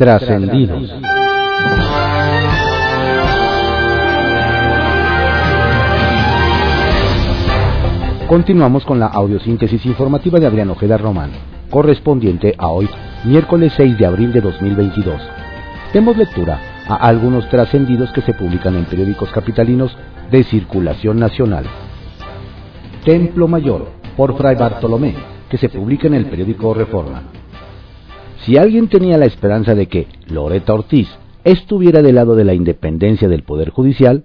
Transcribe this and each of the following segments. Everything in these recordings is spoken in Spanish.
Trascendidos. Continuamos con la audiosíntesis informativa de Adrián Ojeda Román, correspondiente a hoy, miércoles 6 de abril de 2022. Demos lectura a algunos trascendidos que se publican en periódicos capitalinos de circulación nacional. Templo Mayor, por Fray Bartolomé, que se publica en el periódico Reforma. Si alguien tenía la esperanza de que Loreta Ortiz estuviera del lado de la independencia del Poder Judicial,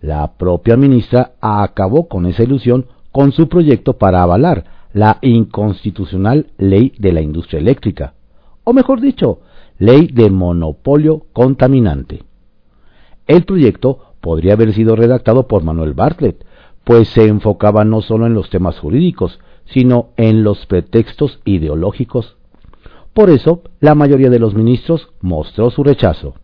la propia ministra acabó con esa ilusión con su proyecto para avalar la inconstitucional ley de la industria eléctrica, o mejor dicho, ley de monopolio contaminante. El proyecto podría haber sido redactado por Manuel Bartlett, pues se enfocaba no solo en los temas jurídicos, sino en los pretextos ideológicos. Por eso, la mayoría de los ministros mostró su rechazo.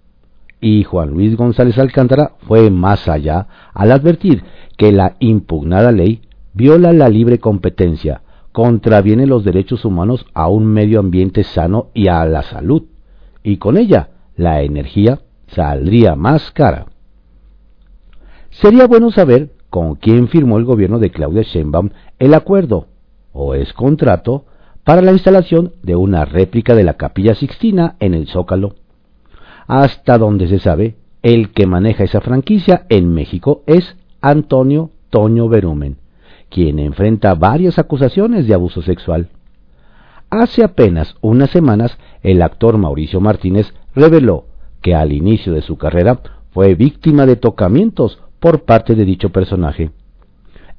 Y Juan Luis González Alcántara fue más allá al advertir que la impugnada ley viola la libre competencia, contraviene los derechos humanos a un medio ambiente sano y a la salud, y con ella la energía saldría más cara. Sería bueno saber con quién firmó el gobierno de Claudia Sheinbaum el acuerdo, o es contrato, para la instalación de una réplica de la Capilla Sixtina en el Zócalo. Hasta donde se sabe, el que maneja esa franquicia en México es Antonio Toño Berumen, quien enfrenta varias acusaciones de abuso sexual. Hace apenas unas semanas, el actor Mauricio Martínez reveló que al inicio de su carrera fue víctima de tocamientos por parte de dicho personaje.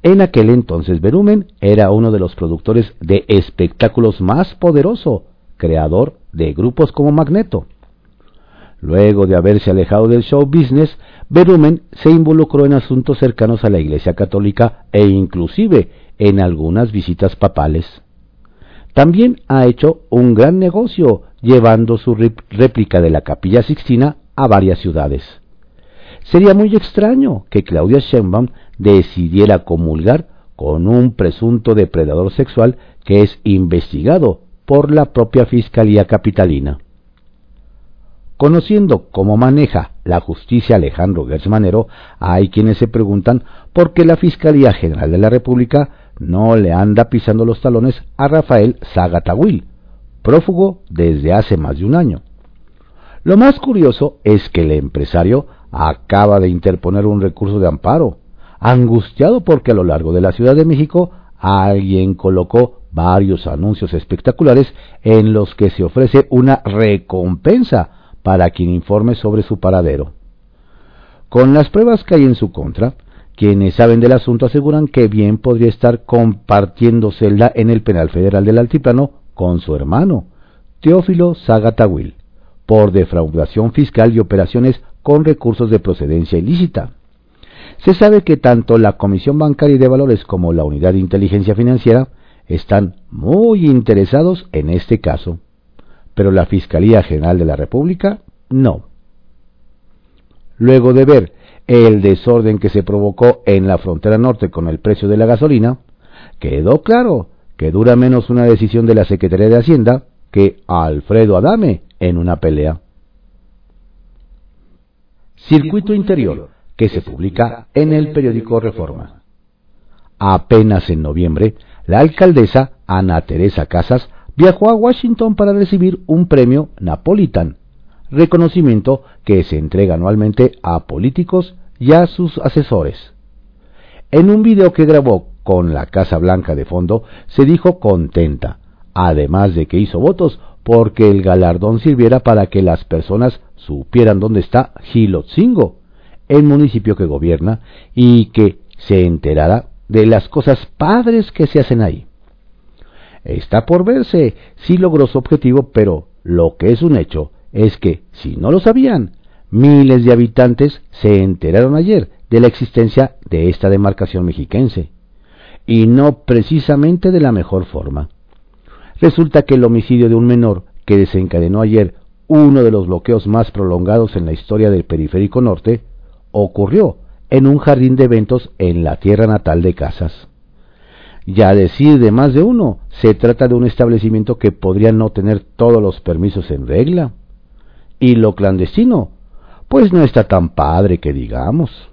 En aquel entonces Berumen era uno de los productores de espectáculos más poderoso, creador de grupos como Magneto. Luego de haberse alejado del show business, Berumen se involucró en asuntos cercanos a la Iglesia Católica e inclusive en algunas visitas papales. También ha hecho un gran negocio llevando su réplica de la Capilla Sixtina a varias ciudades. Sería muy extraño que Claudia Sheinbaum decidiera comulgar con un presunto depredador sexual que es investigado por la propia Fiscalía Capitalina. Conociendo cómo maneja la justicia Alejandro Gersmanero, hay quienes se preguntan por qué la Fiscalía General de la República no le anda pisando los talones a Rafael Zagatawil, prófugo desde hace más de un año. Lo más curioso es que el empresario acaba de interponer un recurso de amparo, angustiado porque a lo largo de la Ciudad de México alguien colocó varios anuncios espectaculares en los que se ofrece una recompensa para quien informe sobre su paradero. Con las pruebas que hay en su contra, quienes saben del asunto aseguran que bien podría estar compartiendo celda en el penal federal del Altiplano con su hermano, Teófilo Zagatawil, por defraudación fiscal y operaciones con recursos de procedencia ilícita. Se sabe que tanto la Comisión Bancaria y de Valores como la Unidad de Inteligencia Financiera están muy interesados en este caso, pero la Fiscalía General de la República no. Luego de ver el desorden que se provocó en la frontera norte con el precio de la gasolina, quedó claro que dura menos una decisión de la Secretaría de Hacienda que Alfredo Adame en una pelea. Circuito Interior, que se publica en el periódico Reforma. Apenas en noviembre, la alcaldesa Ana Teresa Casas viajó a Washington para recibir un premio Napolitan, reconocimiento que se entrega anualmente a políticos y a sus asesores. En un video que grabó con la Casa Blanca de fondo, se dijo contenta, además de que hizo votos porque el galardón sirviera para que las personas supieran dónde está Gilotzingo, el municipio que gobierna, y que se enterara de las cosas padres que se hacen ahí. Está por verse si logró su objetivo, pero lo que es un hecho es que, si no lo sabían, miles de habitantes se enteraron ayer de la existencia de esta demarcación mexiquense, y no precisamente de la mejor forma. Resulta que el homicidio de un menor que desencadenó ayer uno de los bloqueos más prolongados en la historia del periférico norte, ocurrió en un jardín de eventos en la tierra natal de Casas. Ya decir de más de uno, se trata de un establecimiento que podría no tener todos los permisos en regla. Y lo clandestino, pues no está tan padre que digamos.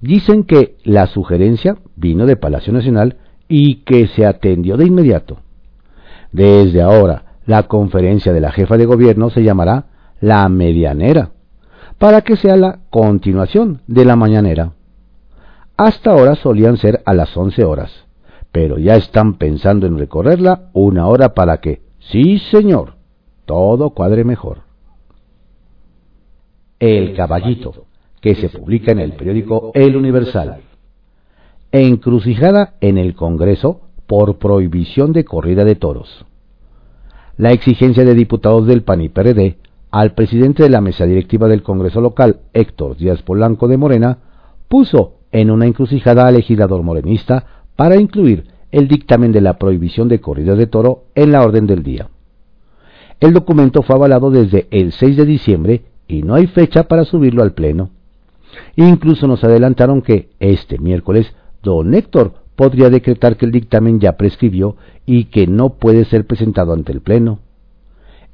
Dicen que la sugerencia vino de Palacio Nacional y que se atendió de inmediato. Desde ahora, la conferencia de la jefa de gobierno se llamará la medianera, para que sea la continuación de la mañanera. Hasta ahora solían ser a las once horas, pero ya están pensando en recorrerla una hora para que, sí señor, todo cuadre mejor. El caballito, que se publica en el periódico El Universal. Encrucijada en el Congreso por prohibición de corrida de toros. La exigencia de diputados del PAN y PRD al presidente de la mesa directiva del Congreso local, Héctor Díaz Polanco de Morena, puso en una encrucijada al legislador morenista para incluir el dictamen de la prohibición de corrida de toro en la orden del día. El documento fue avalado desde el 6 de diciembre y no hay fecha para subirlo al Pleno. Incluso nos adelantaron que este miércoles don Héctor podría decretar que el dictamen ya prescribió y que no puede ser presentado ante el Pleno.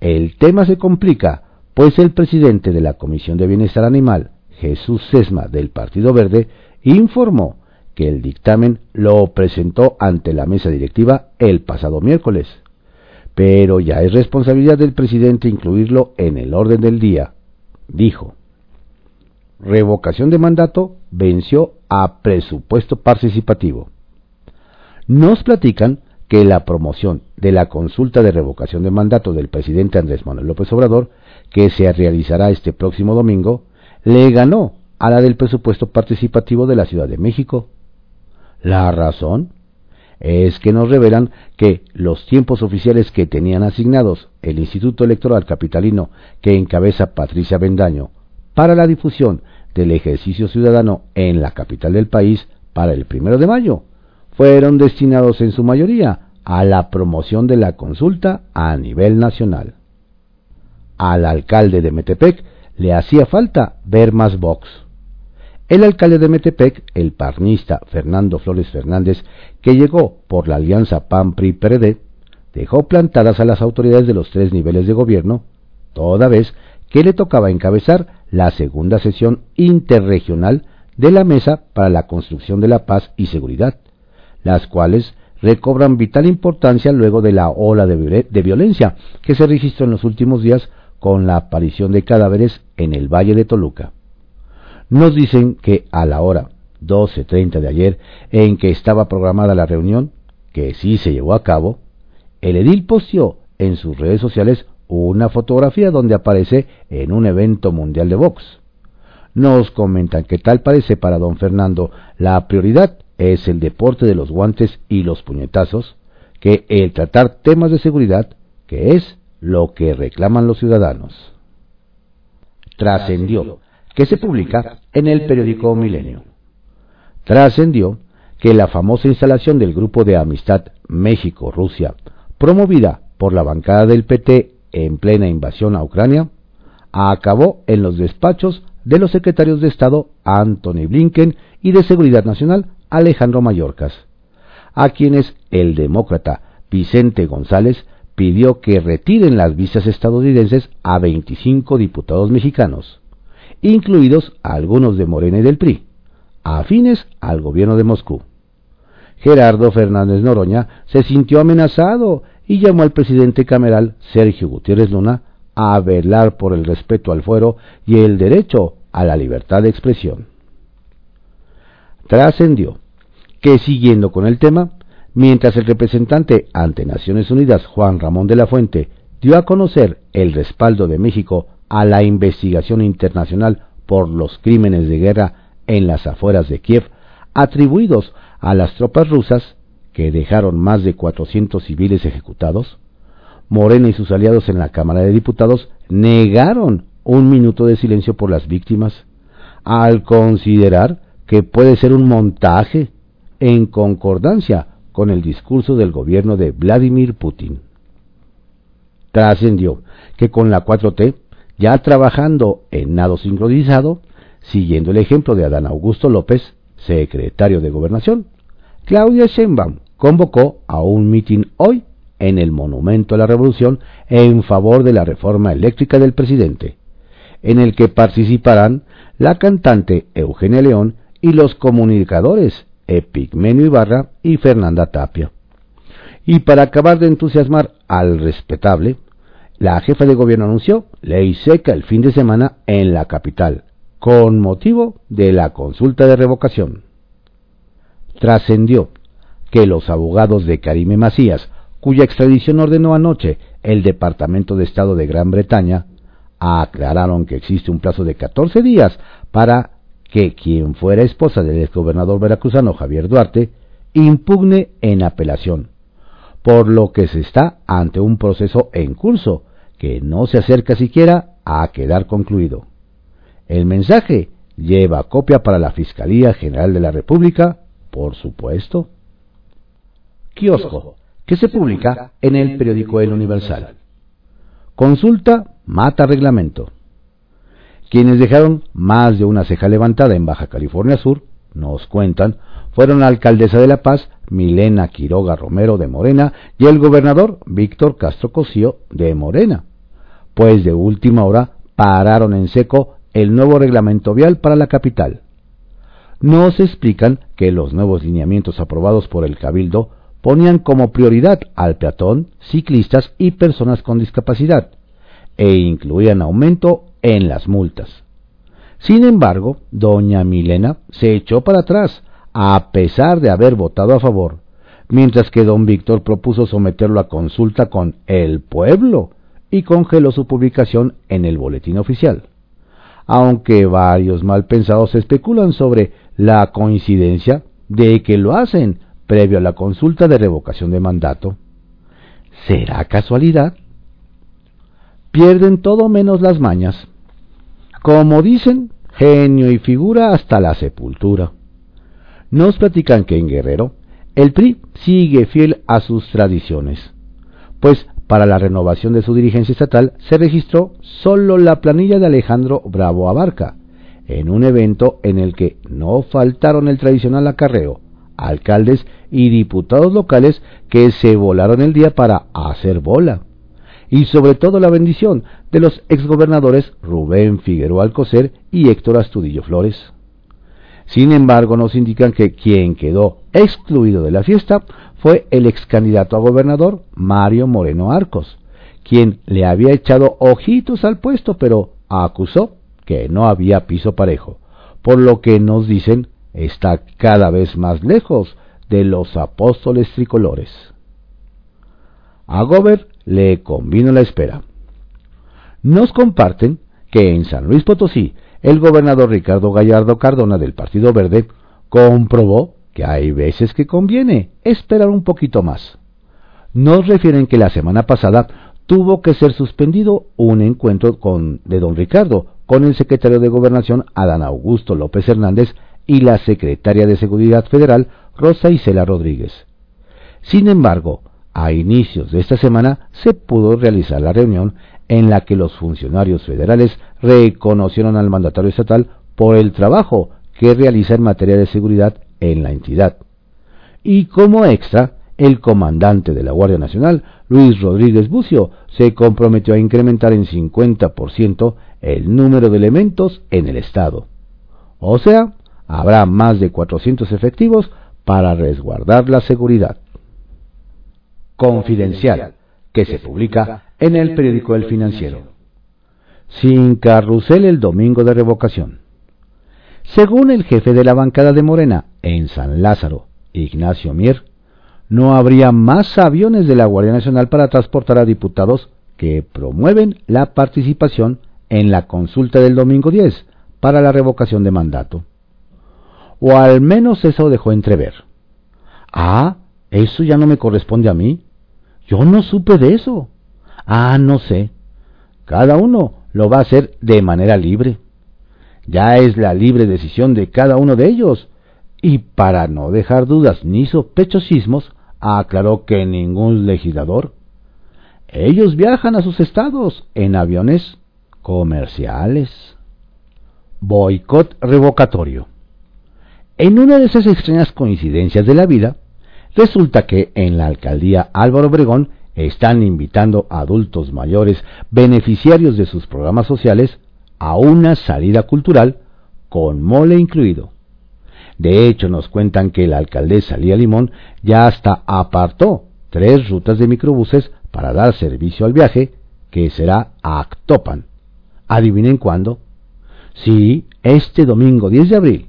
El tema se complica, pues el presidente de la Comisión de Bienestar Animal, Jesús Sesma, del Partido Verde, informó que el dictamen lo presentó ante la mesa directiva el pasado miércoles, pero ya es responsabilidad del presidente incluirlo en el orden del día, dijo. Revocación de mandato venció a presupuesto participativo. Nos platican que la promoción de la consulta de revocación de mandato del presidente Andrés Manuel López Obrador, que se realizará este próximo domingo, le ganó a la del presupuesto participativo de la Ciudad de México. La razón es que nos revelan que los tiempos oficiales que tenían asignados el Instituto Electoral Capitalino que encabeza Patricia Bendaño para la difusión del ejercicio ciudadano en la capital del país para el primero de mayo fueron destinados en su mayoría a la promoción de la consulta a nivel nacional. Al alcalde de Metepec le hacía falta ver más Vox. El alcalde de Metepec, el parnista Fernando Flores Fernández, que llegó por la alianza PAN-PRI-PRD, dejó plantadas a las autoridades de los tres niveles de gobierno, toda vez que le tocaba encabezar la segunda sesión interregional de la Mesa para la Construcción de la Paz y Seguridad, las cuales recobran vital importancia luego de la ola de, violencia que se registró en los últimos días con la aparición de cadáveres en el Valle de Toluca. Nos dicen que a la hora 12.30 de ayer, en que estaba programada la reunión, que sí se llevó a cabo, el edil posteó en sus redes sociales una fotografía donde aparece en un evento mundial de box. Nos comentan que tal parece para don Fernando la prioridad es el deporte de los guantes y los puñetazos, que el tratar temas de seguridad, que es lo que reclaman los ciudadanos. Trascendió que se publica en el periódico Milenio. Trascendió que la famosa instalación del Grupo de Amistad México-Rusia, promovida por la bancada del PT en plena invasión a Ucrania, acabó en los despachos de los secretarios de Estado Anthony Blinken y de Seguridad Nacional Alejandro Mayorkas, a quienes el demócrata Vicente González pidió que retiren las visas estadounidenses a 25 diputados mexicanos incluidos algunos de Morena y del PRI, afines al gobierno de Moscú. Gerardo Fernández Noroña se sintió amenazado y llamó al presidente cameral Sergio Gutiérrez Luna a velar por el respeto al fuero y el derecho a la libertad de expresión. Trascendió que siguiendo con el tema, mientras el representante ante Naciones Unidas Juan Ramón de la Fuente dio a conocer el respaldo de México a la investigación internacional por los crímenes de guerra en las afueras de Kiev, atribuidos a las tropas rusas, que dejaron más de 400 civiles ejecutados, Morena y sus aliados en la Cámara de Diputados negaron un minuto de silencio por las víctimas, al considerar que puede ser un montaje en concordancia con el discurso del gobierno de Vladimir Putin. Trascendió que con la 4T ya trabajando en nado sincronizado, siguiendo el ejemplo de Adán Augusto López, secretario de Gobernación, Claudia Sheinbaum convocó a un mitin hoy en el Monumento a la Revolución en favor de la reforma eléctrica del presidente, en el que participarán la cantante Eugenia León y los comunicadores Epigmenio Ibarra y Fernanda Tapia. Y para acabar de entusiasmar al respetable, la jefa de gobierno anunció ley seca el fin de semana en la capital, con motivo de la consulta de revocación. Trascendió que los abogados de Karime Macías, cuya extradición ordenó anoche el Departamento de Estado de Gran Bretaña, aclararon que existe un plazo de 14 días para que quien fuera esposa del exgobernador veracruzano Javier Duarte impugne en apelación, por lo que se está ante un proceso en curso que no se acerca siquiera a quedar concluido. El mensaje lleva copia para la Fiscalía General de la República, por supuesto. Kiosco, que se publica en el periódico El Universal. Consulta mata reglamento. Quienes dejaron más de una ceja levantada en Baja California Sur, nos cuentan, fueron la alcaldesa de La Paz, Milena Quiroga Romero de Morena, y el gobernador Víctor Castro Cosío de Morena, pues de última hora pararon en seco el nuevo reglamento vial para la capital. Nos explican que los nuevos lineamientos aprobados por el Cabildo ponían como prioridad al peatón, ciclistas y personas con discapacidad, e incluían aumento en las multas. Sin embargo, doña Milena se echó para atrás, a pesar de haber votado a favor, mientras que don Víctor propuso someterlo a consulta con el pueblo y congeló su publicación en el boletín oficial. Aunque varios malpensados especulan sobre la coincidencia de que lo hacen previo a la consulta de revocación de mandato. ¿Será casualidad? Pierden todo menos las mañas. Como dicen, genio y figura hasta la sepultura. Nos platican que en Guerrero el PRI sigue fiel a sus tradiciones, pues para la renovación de su dirigencia estatal se registró solo la planilla de Alejandro Bravo Abarca, en un evento en el que no faltaron el tradicional acarreo, alcaldes y diputados locales que se volaron el día para hacer bola. Y sobre todo la bendición de los exgobernadores Rubén Figueroa Alcocer y Héctor Astudillo Flores. Sin embargo, nos indican que quien quedó excluido de la fiesta fue el ex candidato a gobernador Mario Moreno Arcos, quien le había echado ojitos al puesto, pero acusó que no había piso parejo, por lo que nos dicen está cada vez más lejos de los apóstoles tricolores. A Gober le convino la espera. Nos comparten que en San Luis Potosí el gobernador Ricardo Gallardo Cardona del Partido Verde comprobó que hay veces que conviene esperar un poquito más. Nos refieren que la semana pasada tuvo que ser suspendido un encuentro con, de don Ricardo con el secretario de Gobernación Adán Augusto López Hernández y la secretaria de Seguridad Federal Rosa Isela Rodríguez. Sin embargo, a inicios de esta semana se pudo realizar la reunión en la que los funcionarios federales reconocieron al mandatario estatal por el trabajo que realiza en materia de seguridad en la entidad. Y como extra, el comandante de la Guardia Nacional, Luis Rodríguez Bucio, se comprometió a incrementar en 50% el número de elementos en el Estado. O sea, habrá más de 400 efectivos para resguardar la seguridad. Confidencial, que se publica en el periódico El Financiero. Sin carrusel el domingo de revocación. Según el jefe de la bancada de Morena en San Lázaro, Ignacio Mier, no habría más aviones de la Guardia Nacional para transportar a diputados que promueven la participación en la consulta del domingo 10 para la revocación de mandato. O al menos eso dejó entrever. Ah, eso ya no me corresponde a mí. Yo no supe de eso. Ah, no sé. Cada uno lo va a hacer de manera libre. Ya es la libre decisión de cada uno de ellos. Y para no dejar dudas ni sospechosismos, aclaró que ningún legislador. Ellos viajan a sus estados en aviones comerciales. Boicot revocatorio. En una de esas extrañas coincidencias de la vida, resulta que en la alcaldía Álvaro Obregón están invitando a adultos mayores beneficiarios de sus programas sociales a una salida cultural con mole incluido. De hecho, nos cuentan que la alcaldesa Lía Limón ya hasta apartó tres rutas de microbuses para dar servicio al viaje, que será a Actopan. ¿Adivinen cuándo? Sí, este domingo 10 de abril.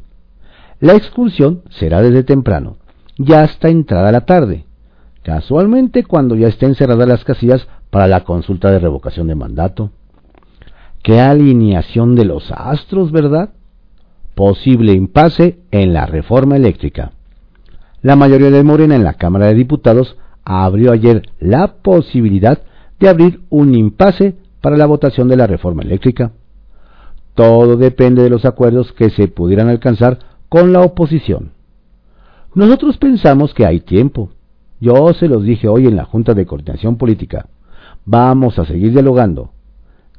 La excursión será desde temprano, ya hasta entrada la tarde, casualmente cuando ya estén cerradas las casillas para la consulta de revocación de mandato. Qué alineación de los astros, ¿verdad? Posible impasse en la reforma eléctrica. La mayoría de Morena en la Cámara de Diputados abrió ayer la posibilidad de abrir un impasse para la votación de la reforma eléctrica. Todo depende de los acuerdos que se pudieran alcanzar con la oposición. Nosotros pensamos que hay tiempo. Yo se los dije hoy en la Junta de Coordinación Política. Vamos a seguir dialogando.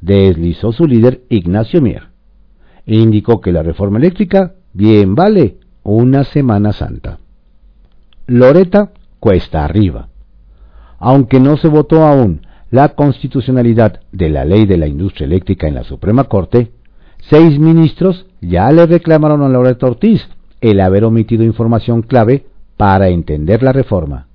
Deslizó su líder Ignacio Mier. E indicó que la reforma eléctrica bien vale una Semana Santa. Loreta cuesta arriba. Aunque no se votó aún la constitucionalidad de la ley de la industria eléctrica en la Suprema Corte, seis ministros ya le reclamaron a Loreta Ortiz el haber omitido información clave para entender la reforma.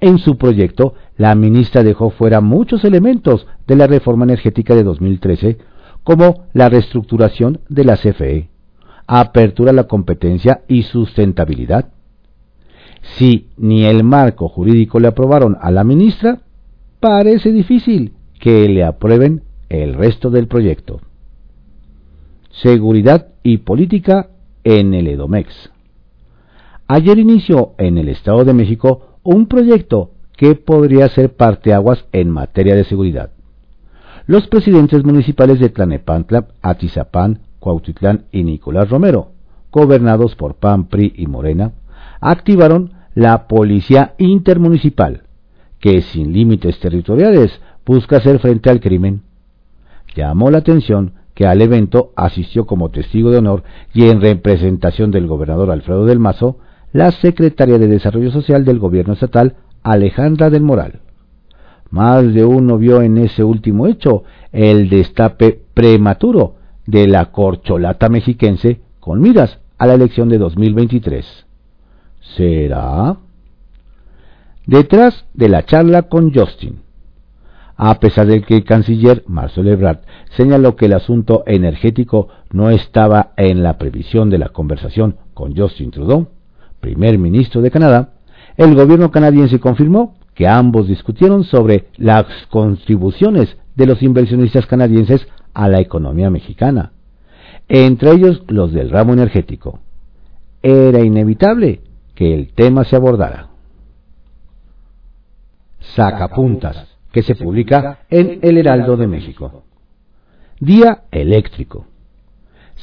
En su proyecto, la ministra dejó fuera muchos elementos de la reforma energética de 2013, como la reestructuración de la CFE, apertura a la competencia y sustentabilidad. Si ni el marco jurídico le aprobaron a la ministra, parece difícil que le aprueben el resto del proyecto. Seguridad y política en el Edomex. Ayer inició en el Estado de México un proyecto que podría ser parteaguas en materia de seguridad. Los presidentes municipales de Tlanepantla, Atizapán, Cuautitlán y Nicolás Romero, gobernados por PAN, PRI y Morena, activaron la Policía Intermunicipal, que sin límites territoriales busca hacer frente al crimen. Llamó la atención que al evento asistió como testigo de honor y en representación del gobernador Alfredo del Mazo, la secretaria de Desarrollo Social del gobierno estatal, Alejandra del Moral. Más de uno vio en ese último hecho el destape prematuro de la corcholata mexiquense con miras a la elección de 2023. ¿Será? Detrás de la charla con Justin, a pesar de que el canciller Marcel Ebrard señaló que el asunto energético no estaba en la previsión de la conversación con Justin Trudeau, primer ministro de Canadá, el gobierno canadiense confirmó que ambos discutieron sobre las contribuciones de los inversionistas canadienses a la economía mexicana, entre ellos los del ramo energético. Era inevitable que el tema se abordara. Sacapuntas que se publica en El Heraldo de México. Día eléctrico.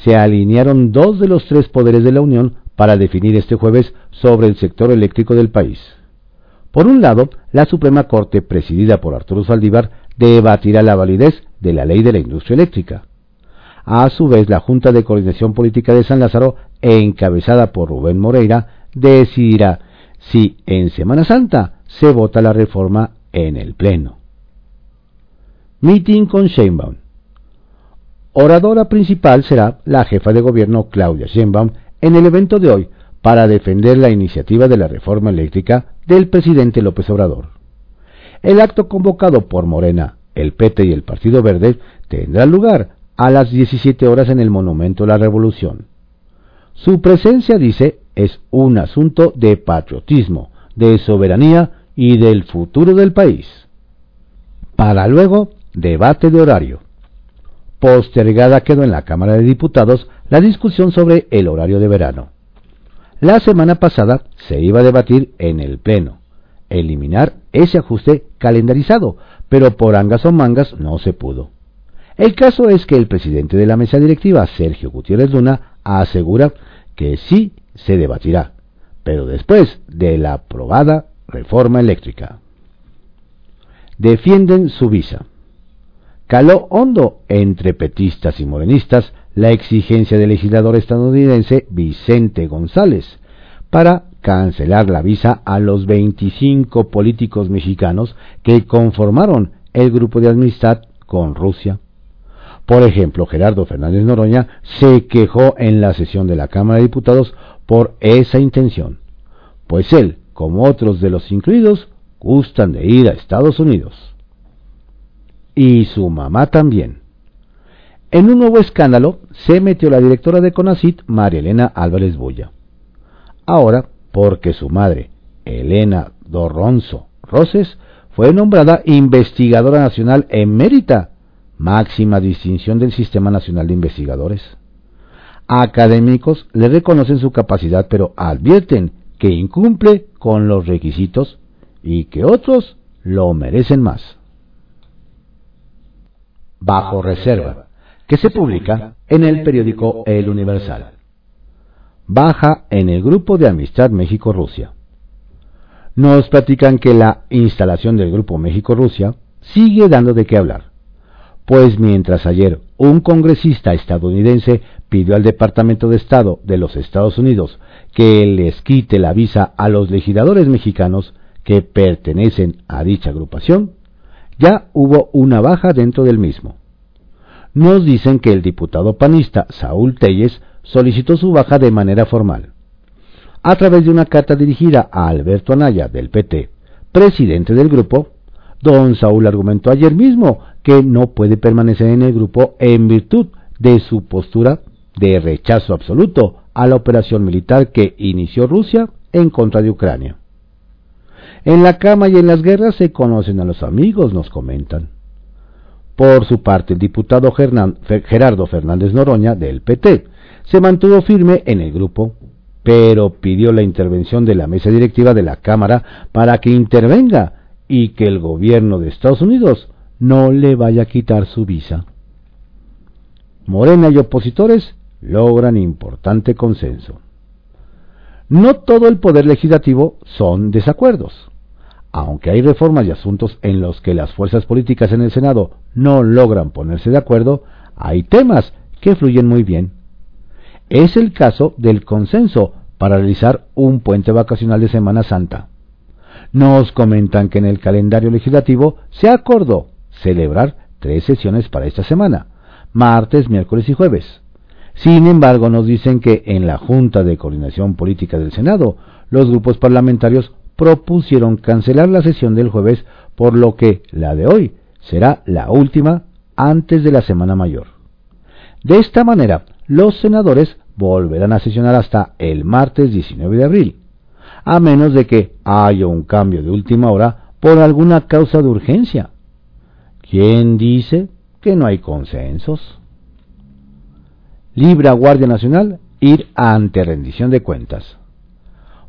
Se alinearon dos de los tres poderes de la Unión para definir este jueves sobre el sector eléctrico del país. Por un lado, la Suprema Corte, presidida por Arturo Saldívar, debatirá la validez de la ley de la industria eléctrica. A su vez, la Junta de Coordinación Política de San Lázaro, encabezada por Rubén Moreira, decidirá si en Semana Santa se vota la reforma en el Pleno. Meeting con Sheinbaum. Oradora principal será la jefa de gobierno Claudia Sheinbaum en el evento de hoy para defender la iniciativa de la reforma eléctrica del presidente López Obrador. El acto convocado por Morena, el PT y el Partido Verde tendrá lugar a las 17 horas en el Monumento a la Revolución. Su presencia, dice, es un asunto de patriotismo, de soberanía y del futuro del país. Para luego, debate de horario. Postergada quedó en la Cámara de Diputados la discusión sobre el horario de verano. La semana pasada se iba a debatir en el Pleno, eliminar ese ajuste calendarizado, pero por angas o mangas no se pudo. El caso es que el presidente de la mesa directiva, Sergio Gutiérrez Luna, asegura que sí se debatirá, pero después de la aprobada reforma eléctrica. Defienden su visa. Caló hondo entre petistas y morenistas la exigencia del legislador estadounidense Vicente González para cancelar la visa a los 25 políticos mexicanos que conformaron el grupo de amistad con Rusia. Por ejemplo, Gerardo Fernández Noroña se quejó en la sesión de la Cámara de Diputados por esa intención, pues él, como otros de los incluidos, gustan de ir a Estados Unidos. Y su mamá también. En un nuevo escándalo se metió la directora de CONACIT, María Elena Álvarez Bulla. Ahora, porque su madre, Elena Dorronzo Roses, fue nombrada investigadora nacional emérita máxima distinción del Sistema Nacional de Investigadores. Académicos le reconocen su capacidad, pero advierten que incumple con los requisitos y que otros lo merecen más. Bajo reserva, que se publica en el periódico El Universal. Baja en el grupo de amistad México-Rusia. Nos platican que la instalación del grupo México-Rusia sigue dando de qué hablar pues mientras ayer un congresista estadounidense pidió al Departamento de Estado de los Estados Unidos que les quite la visa a los legisladores mexicanos que pertenecen a dicha agrupación, ya hubo una baja dentro del mismo. Nos dicen que el diputado panista Saúl Telles solicitó su baja de manera formal. A través de una carta dirigida a Alberto Anaya del PT, presidente del grupo, don Saúl argumentó ayer mismo que no puede permanecer en el grupo en virtud de su postura de rechazo absoluto a la operación militar que inició Rusia en contra de Ucrania. En la cama y en las guerras se conocen a los amigos, nos comentan. Por su parte, el diputado Gerardo Fernández Noroña, del PT, se mantuvo firme en el grupo, pero pidió la intervención de la mesa directiva de la Cámara para que intervenga y que el gobierno de Estados Unidos no le vaya a quitar su visa. Morena y opositores logran importante consenso. No todo el poder legislativo son desacuerdos. Aunque hay reformas y asuntos en los que las fuerzas políticas en el Senado no logran ponerse de acuerdo, hay temas que fluyen muy bien. Es el caso del consenso para realizar un puente vacacional de Semana Santa. Nos comentan que en el calendario legislativo se acordó celebrar tres sesiones para esta semana, martes, miércoles y jueves. Sin embargo, nos dicen que en la Junta de Coordinación Política del Senado, los grupos parlamentarios propusieron cancelar la sesión del jueves, por lo que la de hoy será la última antes de la Semana Mayor. De esta manera, los senadores volverán a sesionar hasta el martes 19 de abril, a menos de que haya un cambio de última hora por alguna causa de urgencia, ¿Quién dice que no hay consensos? Libra Guardia Nacional ir ante rendición de cuentas.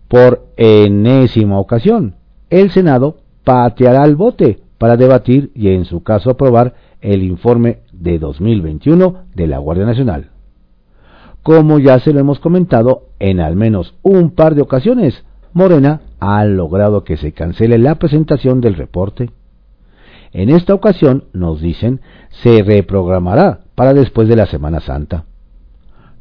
Por enésima ocasión, el Senado pateará el bote para debatir y en su caso aprobar el informe de 2021 de la Guardia Nacional. Como ya se lo hemos comentado en al menos un par de ocasiones, Morena ha logrado que se cancele la presentación del reporte en esta ocasión, nos dicen, se reprogramará para después de la Semana Santa.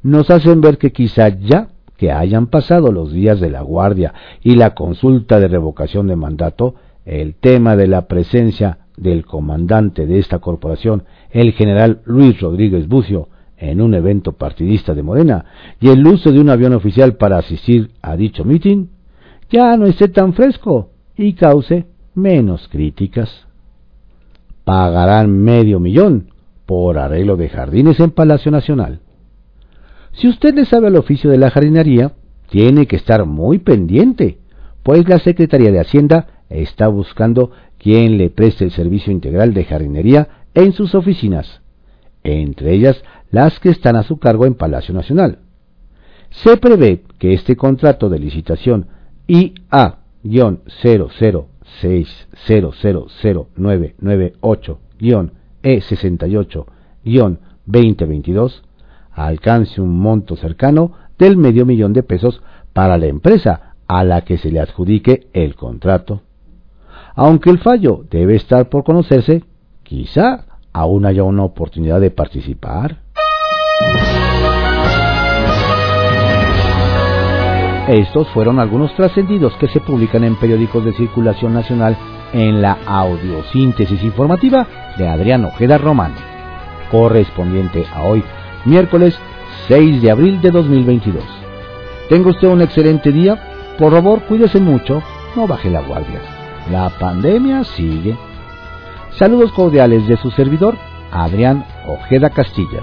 Nos hacen ver que quizá ya que hayan pasado los días de la guardia y la consulta de revocación de mandato, el tema de la presencia del comandante de esta corporación, el general Luis Rodríguez Bucio, en un evento partidista de Morena, y el uso de un avión oficial para asistir a dicho mitin, ya no esté tan fresco y cause menos críticas pagarán medio millón por arreglo de jardines en Palacio Nacional. Si usted le sabe al oficio de la jardinería, tiene que estar muy pendiente, pues la Secretaría de Hacienda está buscando quien le preste el servicio integral de jardinería en sus oficinas, entre ellas las que están a su cargo en Palacio Nacional. Se prevé que este contrato de licitación IA-00 6000998-E68-2022 alcance un monto cercano del medio millón de pesos para la empresa a la que se le adjudique el contrato. Aunque el fallo debe estar por conocerse, quizá aún haya una oportunidad de participar. Estos fueron algunos trascendidos que se publican en periódicos de circulación nacional en la audiosíntesis informativa de Adrián Ojeda Román, correspondiente a hoy, miércoles 6 de abril de 2022. Tenga usted un excelente día, por favor cuídese mucho, no baje la guardia. La pandemia sigue. Saludos cordiales de su servidor, Adrián Ojeda Castilla.